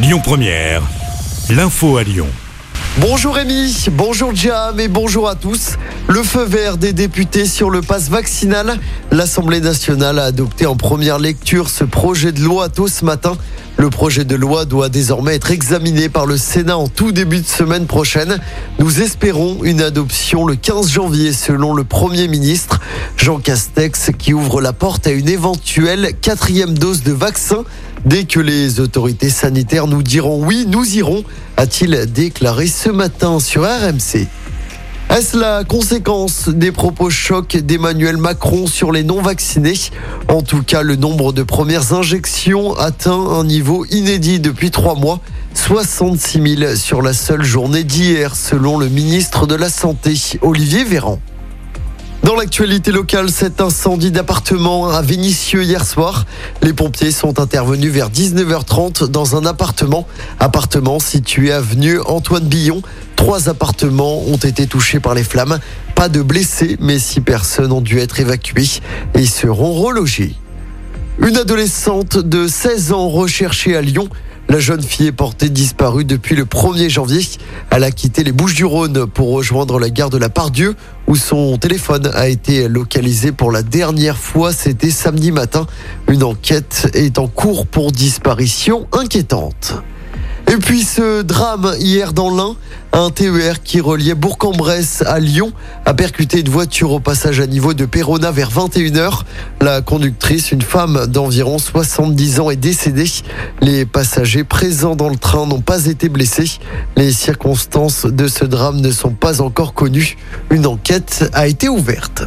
Lyon Première, l'info à Lyon. Bonjour Rémi, bonjour Jam et bonjour à tous. Le feu vert des députés sur le pass vaccinal. L'Assemblée nationale a adopté en première lecture ce projet de loi tôt ce matin. Le projet de loi doit désormais être examiné par le Sénat en tout début de semaine prochaine. Nous espérons une adoption le 15 janvier selon le Premier ministre Jean Castex qui ouvre la porte à une éventuelle quatrième dose de vaccin. Dès que les autorités sanitaires nous diront oui, nous irons, a-t-il déclaré ce matin sur RMC. Est-ce la conséquence des propos chocs d'Emmanuel Macron sur les non-vaccinés? En tout cas, le nombre de premières injections atteint un niveau inédit depuis trois mois. 66 000 sur la seule journée d'hier, selon le ministre de la Santé, Olivier Véran. Dans l'actualité locale, cet incendie d'appartement à Vénissieux hier soir. Les pompiers sont intervenus vers 19h30 dans un appartement. Appartement situé avenue Antoine Billon. Trois appartements ont été touchés par les flammes. Pas de blessés, mais six personnes ont dû être évacuées et seront relogées. Une adolescente de 16 ans recherchée à Lyon. La jeune fille est portée disparue depuis le 1er janvier. Elle a quitté les Bouches-du-Rhône pour rejoindre la gare de la Pardieu où son téléphone a été localisé pour la dernière fois. C'était samedi matin. Une enquête est en cours pour disparition inquiétante. Et puis ce drame hier dans l'Ain, un TER qui reliait Bourg-en-Bresse à Lyon a percuté une voiture au passage à niveau de Perona vers 21h. La conductrice, une femme d'environ 70 ans, est décédée. Les passagers présents dans le train n'ont pas été blessés. Les circonstances de ce drame ne sont pas encore connues. Une enquête a été ouverte.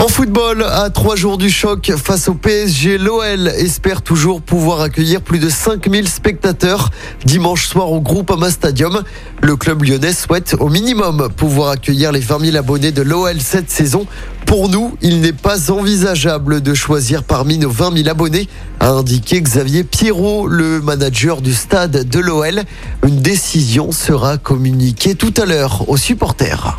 En football, à trois jours du choc face au PSG, l'OL espère toujours pouvoir accueillir plus de 5000 spectateurs dimanche soir au Groupama Stadium. Le club lyonnais souhaite au minimum pouvoir accueillir les 20 000 abonnés de l'OL cette saison. Pour nous, il n'est pas envisageable de choisir parmi nos 20 000 abonnés, a indiqué Xavier Pierrot, le manager du stade de l'OL. Une décision sera communiquée tout à l'heure aux supporters.